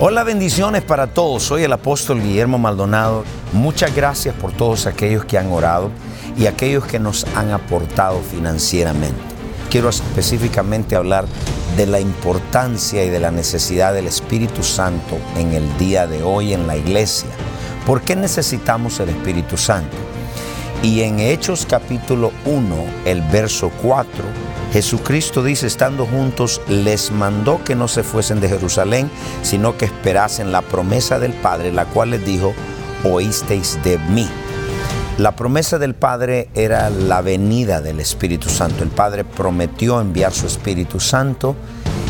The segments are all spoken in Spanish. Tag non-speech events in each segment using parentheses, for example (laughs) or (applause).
Hola, bendiciones para todos. Soy el apóstol Guillermo Maldonado. Muchas gracias por todos aquellos que han orado y aquellos que nos han aportado financieramente. Quiero específicamente hablar de la importancia y de la necesidad del Espíritu Santo en el día de hoy en la iglesia. ¿Por qué necesitamos el Espíritu Santo? Y en Hechos capítulo 1, el verso 4, Jesucristo dice, estando juntos, les mandó que no se fuesen de Jerusalén, sino que esperasen la promesa del Padre, la cual les dijo, oísteis de mí. La promesa del Padre era la venida del Espíritu Santo. El Padre prometió enviar su Espíritu Santo.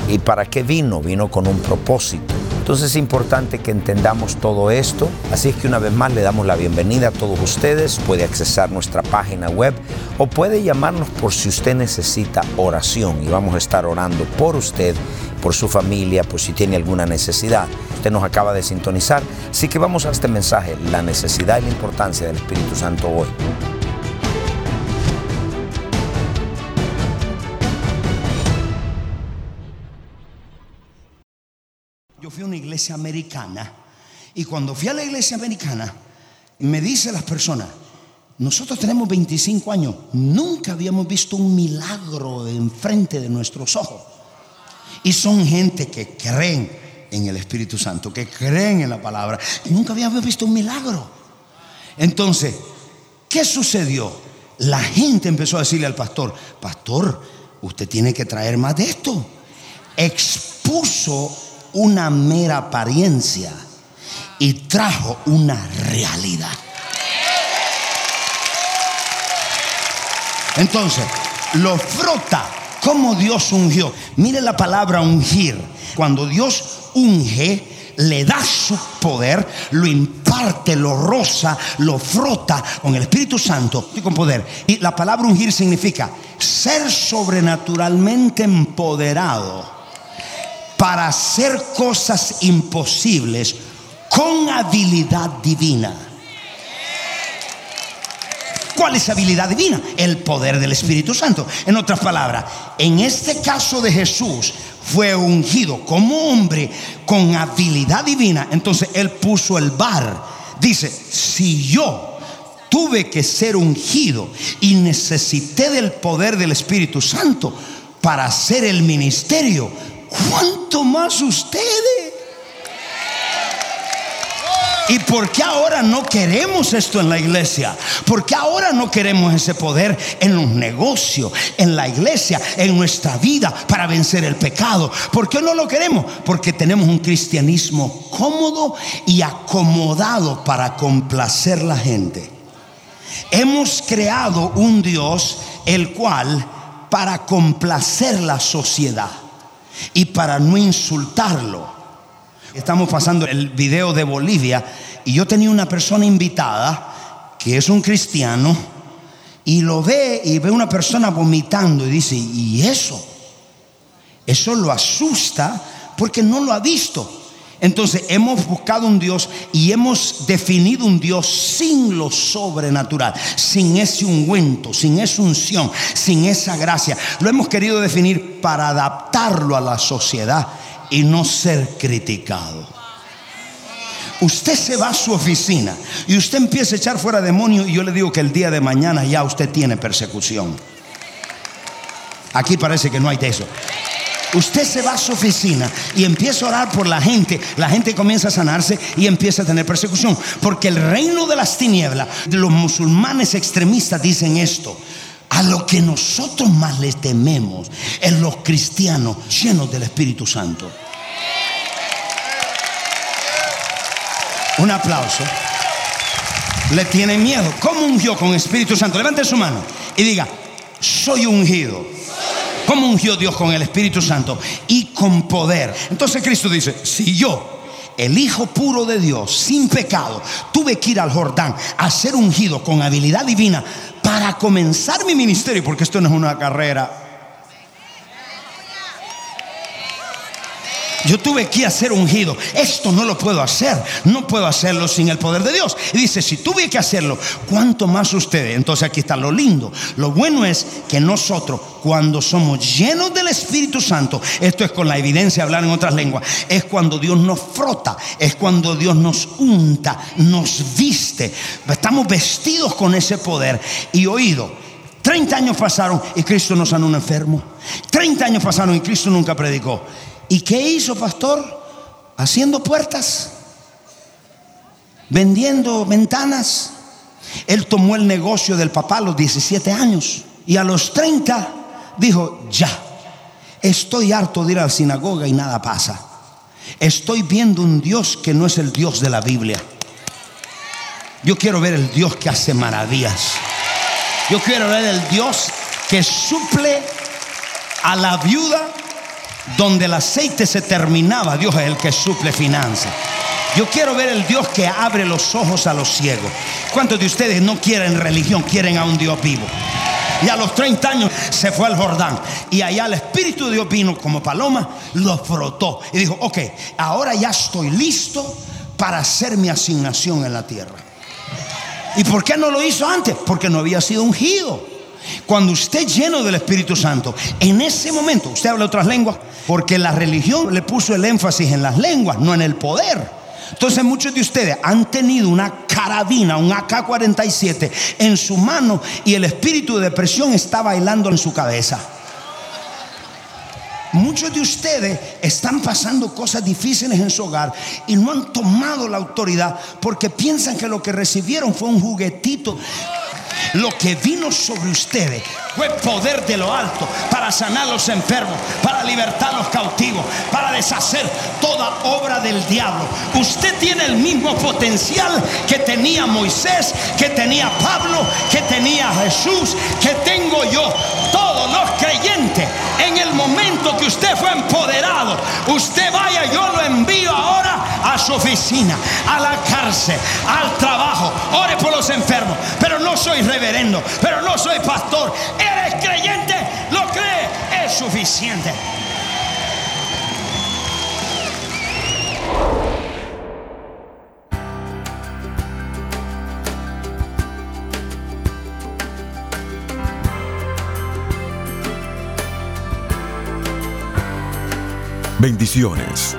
¿Y para qué vino? Vino con un propósito. Entonces es importante que entendamos todo esto. Así es que una vez más le damos la bienvenida a todos ustedes. Puede accesar nuestra página web o puede llamarnos por si usted necesita oración. Y vamos a estar orando por usted, por su familia, por si tiene alguna necesidad. Usted nos acaba de sintonizar. Así que vamos a este mensaje, la necesidad y la importancia del Espíritu Santo hoy. Fui a una iglesia americana y cuando fui a la iglesia americana, me dice las personas, nosotros tenemos 25 años, nunca habíamos visto un milagro enfrente de nuestros ojos. Y son gente que creen en el Espíritu Santo, que creen en la palabra, nunca habíamos visto un milagro. Entonces, ¿qué sucedió? La gente empezó a decirle al pastor, pastor, usted tiene que traer más de esto. Expuso una mera apariencia y trajo una realidad. Entonces, lo frota como Dios ungió. Mire la palabra ungir. Cuando Dios unge, le da su poder, lo imparte, lo roza, lo frota con el Espíritu Santo y con poder. Y la palabra ungir significa ser sobrenaturalmente empoderado para hacer cosas imposibles con habilidad divina. ¿Cuál es habilidad divina? El poder del Espíritu Santo. En otras palabras, en este caso de Jesús fue ungido como hombre con habilidad divina. Entonces él puso el bar. Dice, si yo tuve que ser ungido y necesité del poder del Espíritu Santo para hacer el ministerio, ¿cuánto más ustedes? ¿Y por qué ahora no queremos esto en la iglesia? ¿Por qué ahora no queremos ese poder en los negocios, en la iglesia, en nuestra vida para vencer el pecado? ¿Por qué no lo queremos? Porque tenemos un cristianismo cómodo y acomodado para complacer la gente. Hemos creado un Dios el cual para complacer la sociedad y para no insultarlo. Estamos pasando el video de Bolivia y yo tenía una persona invitada que es un cristiano y lo ve y ve una persona vomitando y dice, ¿y eso? Eso lo asusta porque no lo ha visto. Entonces hemos buscado un Dios y hemos definido un Dios sin lo sobrenatural, sin ese ungüento, sin esa unción, sin esa gracia. Lo hemos querido definir para adaptarlo a la sociedad y no ser criticado. Usted se va a su oficina y usted empieza a echar fuera demonios y yo le digo que el día de mañana ya usted tiene persecución. Aquí parece que no hay de eso. Usted se va a su oficina y empieza a orar por la gente. La gente comienza a sanarse y empieza a tener persecución. Porque el reino de las tinieblas, los musulmanes extremistas dicen esto. a lo que nosotros más le tememos es los cristianos llenos del Espíritu Santo. Un aplauso. Le tienen miedo. ¿Cómo ungió con Espíritu Santo? Levante su mano y diga, soy ungido. ¿Cómo ungió Dios con el Espíritu Santo? Y con poder. Entonces Cristo dice, si yo el Hijo puro de Dios, sin pecado, tuve que ir al Jordán a ser ungido con habilidad divina para comenzar mi ministerio, porque esto no es una carrera, Yo tuve que hacer ungido. Esto no lo puedo hacer. No puedo hacerlo sin el poder de Dios. Y dice, si tuve que hacerlo, ¿cuánto más ustedes? Entonces aquí está lo lindo. Lo bueno es que nosotros, cuando somos llenos del Espíritu Santo, esto es con la evidencia de hablar en otras lenguas, es cuando Dios nos frota, es cuando Dios nos unta, nos viste. Estamos vestidos con ese poder y oído. 30 años pasaron y Cristo no sanó un enfermo. 30 años pasaron y Cristo nunca predicó. ¿Y qué hizo, pastor? Haciendo puertas, vendiendo ventanas. Él tomó el negocio del papá a los 17 años y a los 30 dijo, ya, estoy harto de ir a la sinagoga y nada pasa. Estoy viendo un Dios que no es el Dios de la Biblia. Yo quiero ver el Dios que hace maravillas. Yo quiero ver el Dios que suple a la viuda donde el aceite se terminaba, Dios es el que suple finanzas. Yo quiero ver el Dios que abre los ojos a los ciegos. ¿Cuántos de ustedes no quieren religión, quieren a un Dios vivo? Y a los 30 años se fue al Jordán. Y allá el Espíritu de Dios vino como paloma, lo frotó. Y dijo, ok, ahora ya estoy listo para hacer mi asignación en la tierra. ¿Y por qué no lo hizo antes? Porque no había sido ungido. Cuando usted lleno del Espíritu Santo, en ese momento, usted habla otras lenguas, porque la religión le puso el énfasis en las lenguas, no en el poder. Entonces muchos de ustedes han tenido una carabina, un AK-47 en su mano y el espíritu de depresión está bailando en su cabeza. Muchos de ustedes están pasando cosas difíciles en su hogar y no han tomado la autoridad porque piensan que lo que recibieron fue un juguetito lo que vino sobre ustedes fue poder de lo alto para sanar los enfermos, para libertar los cautivos, para deshacer toda obra del diablo. Usted tiene el mismo potencial que tenía Moisés, que tenía Pablo, que tenía Jesús, que tengo yo. Todos los creyentes, en el momento que usted fue empoderado, usted su oficina, a la cárcel, al trabajo. Ore por los enfermos, pero no soy reverendo, pero no soy pastor. Eres creyente, lo cree, es suficiente. Bendiciones.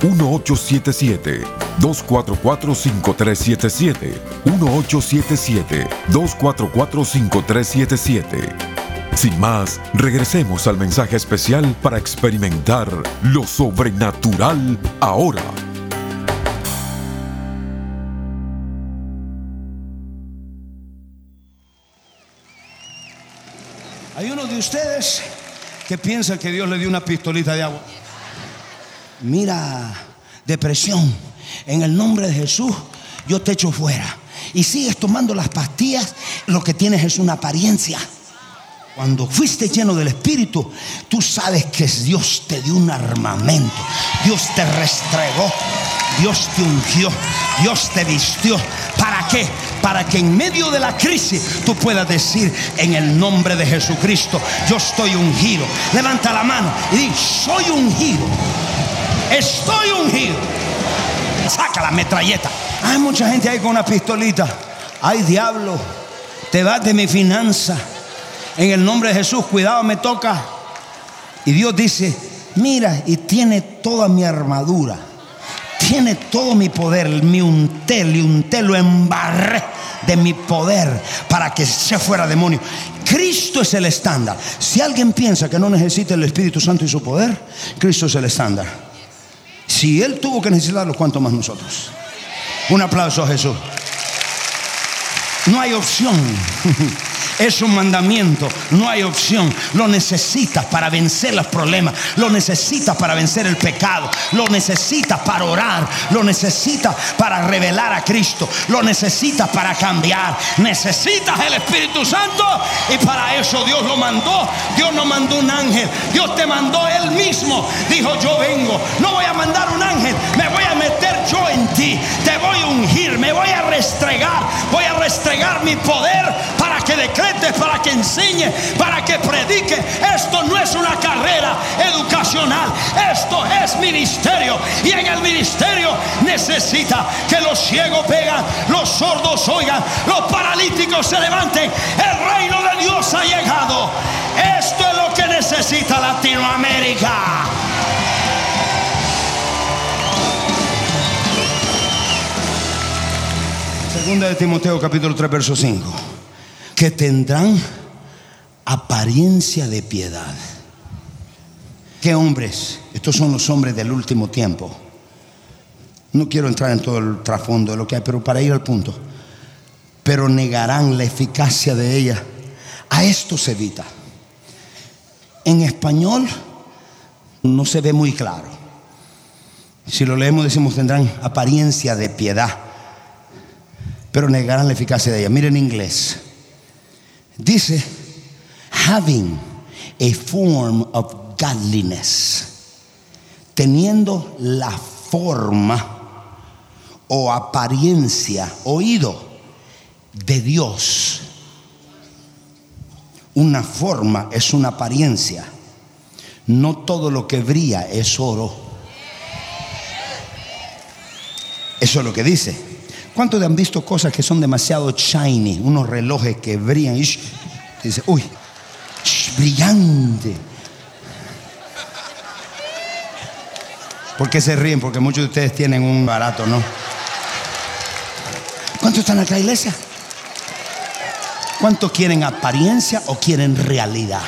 1877-244-5377. 1877-244-5377. Sin más, regresemos al mensaje especial para experimentar lo sobrenatural ahora. Hay uno de ustedes que piensa que Dios le dio una pistolita de agua mira, depresión, en el nombre de Jesús, yo te echo fuera. Y sigues tomando las pastillas, lo que tienes es una apariencia. Cuando fuiste lleno del Espíritu, tú sabes que Dios te dio un armamento, Dios te restregó, Dios te ungió, Dios te vistió. ¿Para qué? Para que en medio de la crisis tú puedas decir en el nombre de Jesucristo, yo estoy ungido. Levanta la mano y di, soy ungido Estoy ungido. Saca la metralleta. Hay mucha gente ahí con una pistolita. Ay, diablo, te vas de mi finanza. En el nombre de Jesús, cuidado, me toca. Y Dios dice, mira, y tiene toda mi armadura. Tiene todo mi poder, mi unté, le unté, lo embarré de mi poder para que se fuera demonio. Cristo es el estándar. Si alguien piensa que no necesita el Espíritu Santo y su poder, Cristo es el estándar. Si Él tuvo que necesitarlo, ¿cuánto más nosotros? Un aplauso a Jesús. No hay opción. (laughs) Es un mandamiento, no hay opción. Lo necesitas para vencer los problemas, lo necesitas para vencer el pecado, lo necesitas para orar, lo necesitas para revelar a Cristo, lo necesitas para cambiar. Necesitas el Espíritu Santo y para eso Dios lo mandó. Dios no mandó un ángel, Dios te mandó Él mismo. Dijo, yo vengo, no voy a mandar un ángel, me voy a meter yo en ti, te voy a ungir, me voy a restregar, voy a restregar mi poder para que declare para que enseñe, para que predique. Esto no es una carrera educacional, esto es ministerio. Y en el ministerio necesita que los ciegos vean, los sordos oigan, los paralíticos se levanten. El reino de Dios ha llegado. Esto es lo que necesita Latinoamérica. De Timoteo capítulo 3 verso 5 que tendrán apariencia de piedad. ¿Qué hombres? Estos son los hombres del último tiempo. No quiero entrar en todo el trasfondo de lo que hay, pero para ir al punto. Pero negarán la eficacia de ella. A esto se evita. En español no se ve muy claro. Si lo leemos decimos tendrán apariencia de piedad, pero negarán la eficacia de ella. Miren en inglés. Dice, having a form of godliness, teniendo la forma o apariencia, oído de Dios. Una forma es una apariencia. No todo lo que brilla es oro. Eso es lo que dice. ¿Cuántos han visto cosas que son demasiado shiny? Unos relojes que brillan y dice, uy, brillante. ¿Por qué se ríen? Porque muchos de ustedes tienen un barato, ¿no? ¿Cuántos están acá, iglesia? ¿Cuántos quieren apariencia o quieren realidad?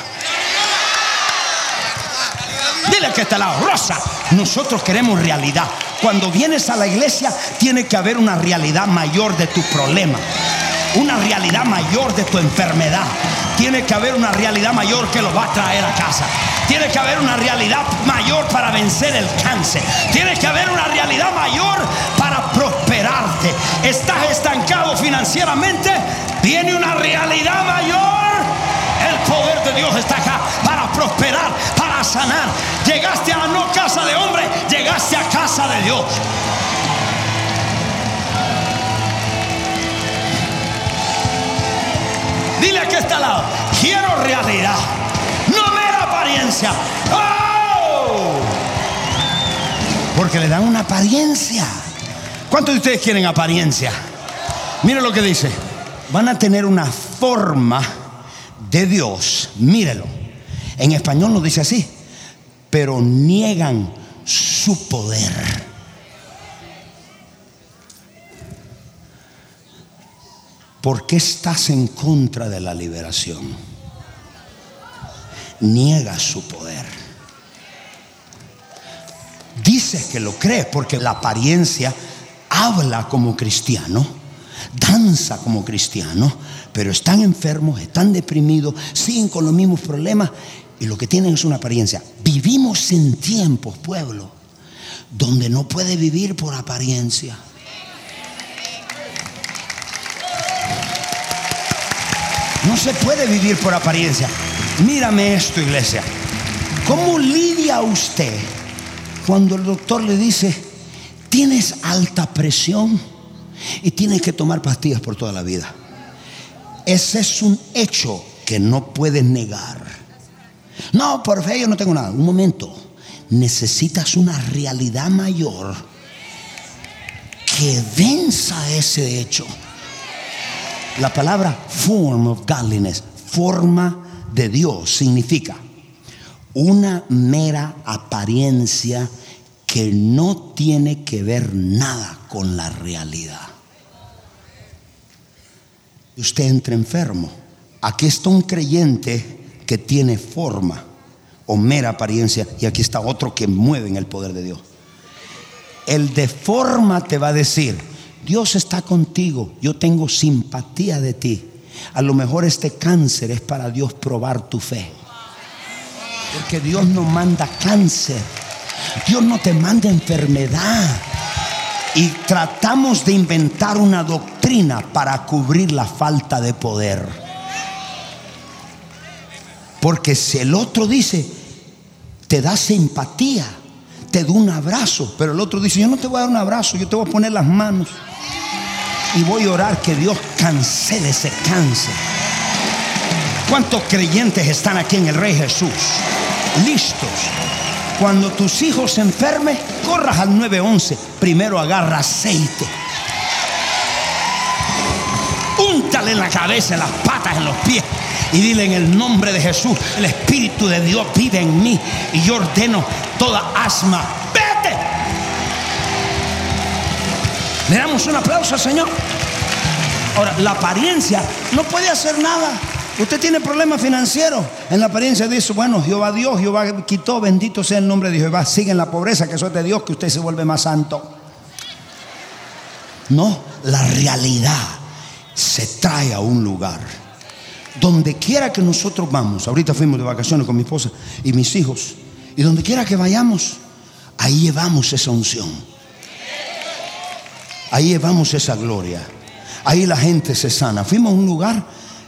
Dile que está la rosa. Nosotros queremos realidad. Cuando vienes a la iglesia tiene que haber una realidad mayor de tu problema, una realidad mayor de tu enfermedad. Tiene que haber una realidad mayor que lo va a traer a casa. Tiene que haber una realidad mayor para vencer el cáncer. Tiene que haber una realidad mayor para prosperarte. Estás estancado financieramente. Tiene una realidad mayor. El poder de Dios está acá prosperar, para sanar. Llegaste a no casa de hombre, llegaste a casa de Dios. Dile que está al lado, quiero realidad, no mera apariencia. ¡Oh! Porque le dan una apariencia. ¿Cuántos de ustedes quieren apariencia? Mire lo que dice. Van a tener una forma de Dios. Mírelo. En español no dice así pero niegan su poder. ¿Por qué estás en contra de la liberación? Niegas su poder. Dices que lo crees porque la apariencia habla como cristiano, danza como cristiano, pero están enfermos, están deprimidos, siguen con los mismos problemas y lo que tienen es una apariencia. Vivimos en tiempos, pueblo, donde no puede vivir por apariencia. No se puede vivir por apariencia. Mírame esto, iglesia. ¿Cómo lidia usted cuando el doctor le dice, tienes alta presión y tienes que tomar pastillas por toda la vida? Ese es un hecho que no puedes negar. No, por fe yo no tengo nada. Un momento. Necesitas una realidad mayor que venza ese hecho. La palabra form of godliness, forma de Dios significa una mera apariencia que no tiene que ver nada con la realidad. Usted entra enfermo. Aquí está un creyente que tiene forma o mera apariencia y aquí está otro que mueve en el poder de Dios. El de forma te va a decir, Dios está contigo, yo tengo simpatía de ti. A lo mejor este cáncer es para Dios probar tu fe. Porque Dios no manda cáncer. Dios no te manda enfermedad. Y tratamos de inventar una doctrina para cubrir la falta de poder. Porque si el otro dice, te da simpatía, te da un abrazo, pero el otro dice, yo no te voy a dar un abrazo, yo te voy a poner las manos y voy a orar que Dios cancele ese cáncer. ¿Cuántos creyentes están aquí en el Rey Jesús? Listos. Cuando tus hijos se enfermen, corras al 911. Primero agarra aceite. Úntale en la cabeza, en las patas, en los pies. Y dile en el nombre de Jesús, el Espíritu de Dios vive en mí. Y yo ordeno toda asma. Vete. Le damos un aplauso al Señor. Ahora, la apariencia no puede hacer nada. Usted tiene problemas financieros. En la apariencia dice, bueno, Jehová Dios, Jehová quitó, bendito sea el nombre de Jehová. Sigue en la pobreza, que eso es de Dios, que usted se vuelve más santo. No, la realidad se trae a un lugar. Donde quiera que nosotros vamos, ahorita fuimos de vacaciones con mi esposa y mis hijos, y donde quiera que vayamos, ahí llevamos esa unción. Ahí llevamos esa gloria. Ahí la gente se sana. Fuimos a un lugar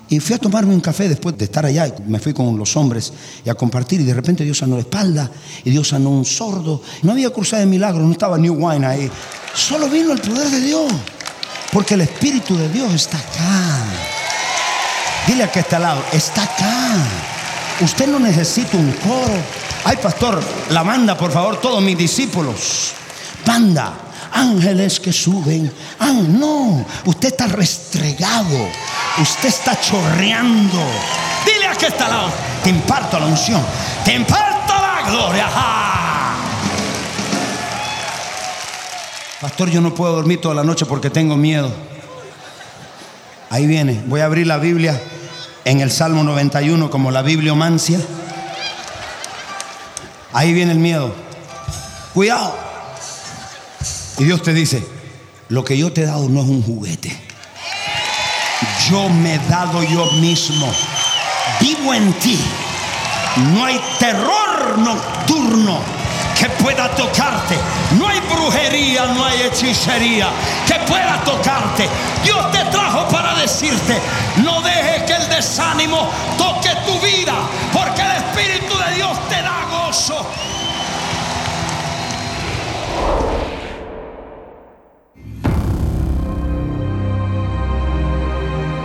y fui a tomarme un café después de estar allá. Me fui con los hombres y a compartir. Y de repente Dios sanó la espalda y Dios sanó un sordo. No había cruzado de milagro, no estaba New Wine ahí. Solo vino el poder de Dios. Porque el Espíritu de Dios está acá. Dile a que está al lado, está acá. Usted no necesita un coro. Ay, pastor, la banda, por favor, todos mis discípulos. Banda, ángeles que suben. Ah, no, usted está restregado. Usted está chorreando. Dile a que está al lado, te imparto la unción. Te imparto la gloria. Pastor, yo no puedo dormir toda la noche porque tengo miedo. Ahí viene. Voy a abrir la Biblia en el Salmo 91 como la bibliomancia. Ahí viene el miedo. Cuidado. Y Dios te dice, lo que yo te he dado no es un juguete. Yo me he dado yo mismo. Vivo en ti. No hay terror nocturno que pueda tocarte. No hay brujería, no hay hechicería que pueda tocarte. Dios te trajo para decirte, no dejes que el desánimo toque tu vida, porque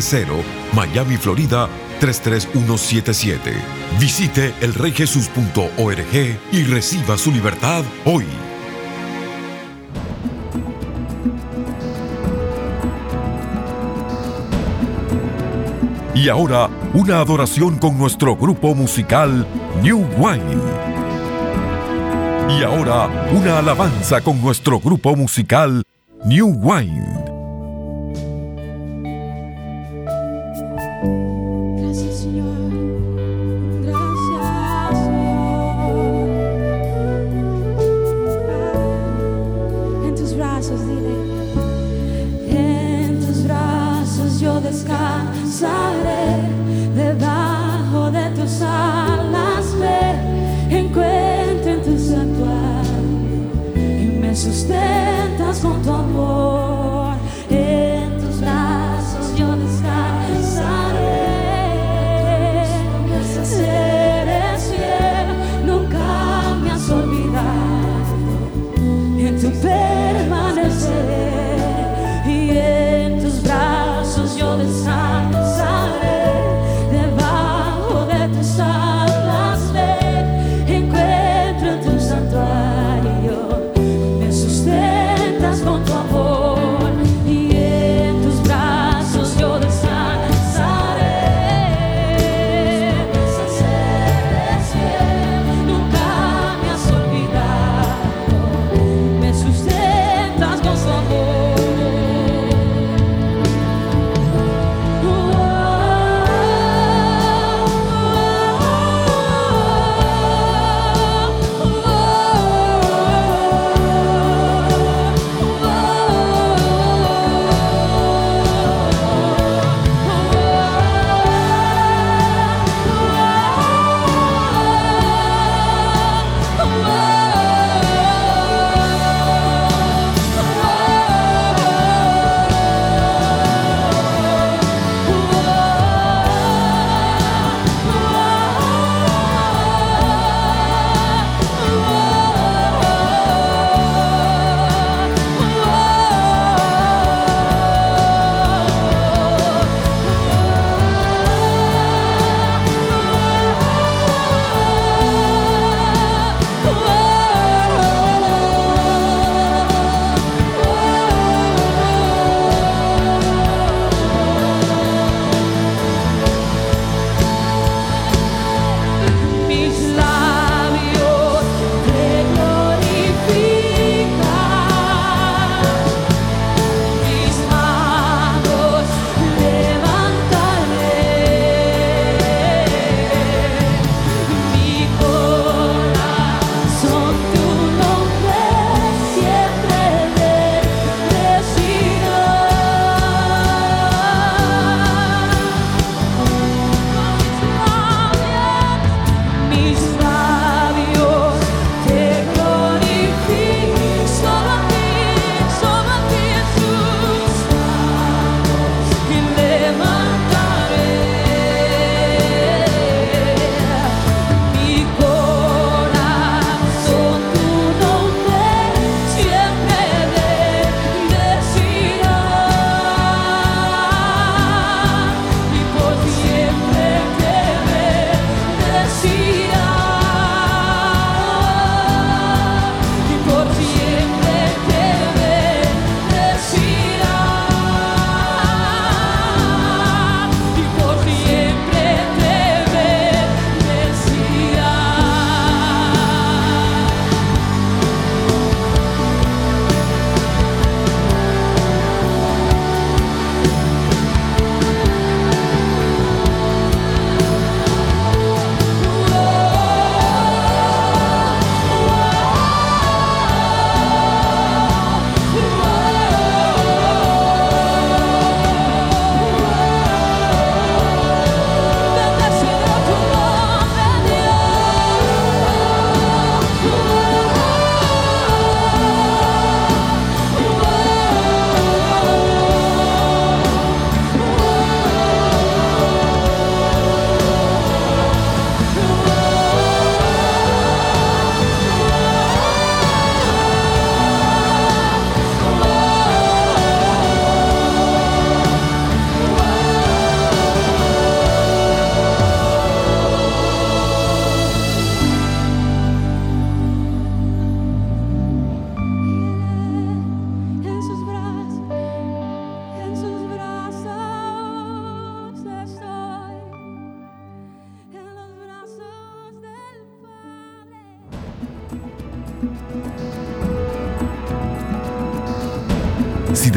771-330, Miami, Florida 33177. Visite elreyjesus.org y reciba su libertad hoy. Y ahora, una adoración con nuestro grupo musical New Wine. Y ahora, una alabanza con nuestro grupo musical New Wine. Debajo de tus alas me encuentro en tu santuario y me sustentas con tu amor.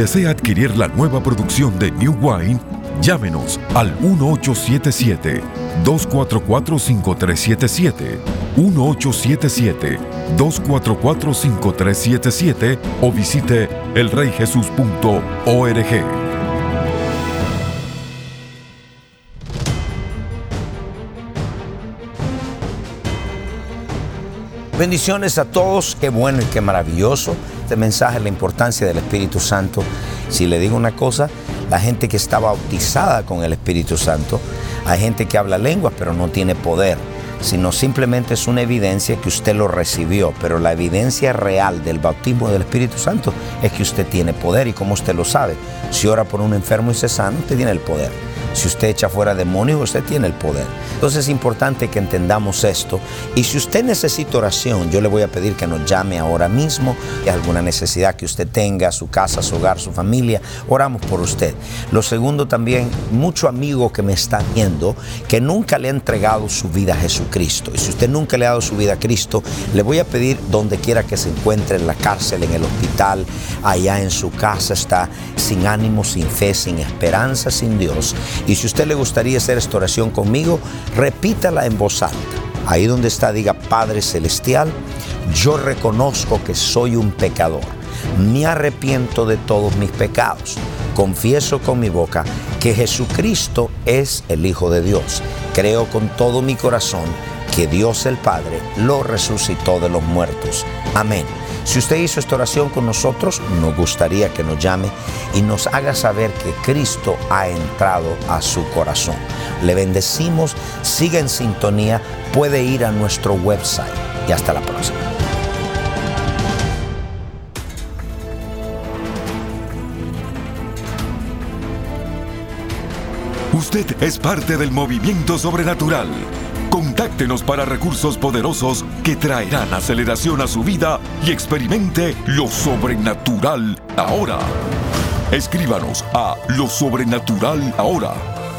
Desea adquirir la nueva producción de New Wine, llámenos al 1877-244-5377, 1877-244-5377 o visite elreyjesus.org. Bendiciones a todos, qué bueno y qué maravilloso este mensaje, la importancia del Espíritu Santo. Si le digo una cosa, la gente que está bautizada con el Espíritu Santo, hay gente que habla lenguas pero no tiene poder, sino simplemente es una evidencia que usted lo recibió, pero la evidencia real del bautismo del Espíritu Santo es que usted tiene poder y como usted lo sabe, si ora por un enfermo y se sana, usted tiene el poder. Si usted echa fuera demonios, usted tiene el poder. Entonces es importante que entendamos esto. Y si usted necesita oración, yo le voy a pedir que nos llame ahora mismo. Y alguna necesidad que usted tenga, su casa, su hogar, su familia, oramos por usted. Lo segundo también, mucho amigo que me está viendo que nunca le ha entregado su vida a Jesucristo. Y si usted nunca le ha dado su vida a Cristo, le voy a pedir donde quiera que se encuentre, en la cárcel, en el hospital, allá en su casa, está sin ánimo, sin fe, sin esperanza, sin Dios y si usted le gustaría hacer esta oración conmigo, repítala en voz alta. Ahí donde está, diga Padre Celestial, yo reconozco que soy un pecador. Me arrepiento de todos mis pecados. Confieso con mi boca que Jesucristo es el Hijo de Dios. Creo con todo mi corazón que Dios el Padre lo resucitó de los muertos. Amén. Si usted hizo esta oración con nosotros, nos gustaría que nos llame y nos haga saber que Cristo ha entrado a su corazón. Le bendecimos, siga en sintonía, puede ir a nuestro website y hasta la próxima. Usted es parte del movimiento sobrenatural. Contáctenos para recursos poderosos que traerán aceleración a su vida y experimente lo sobrenatural ahora. Escríbanos a lo sobrenatural ahora.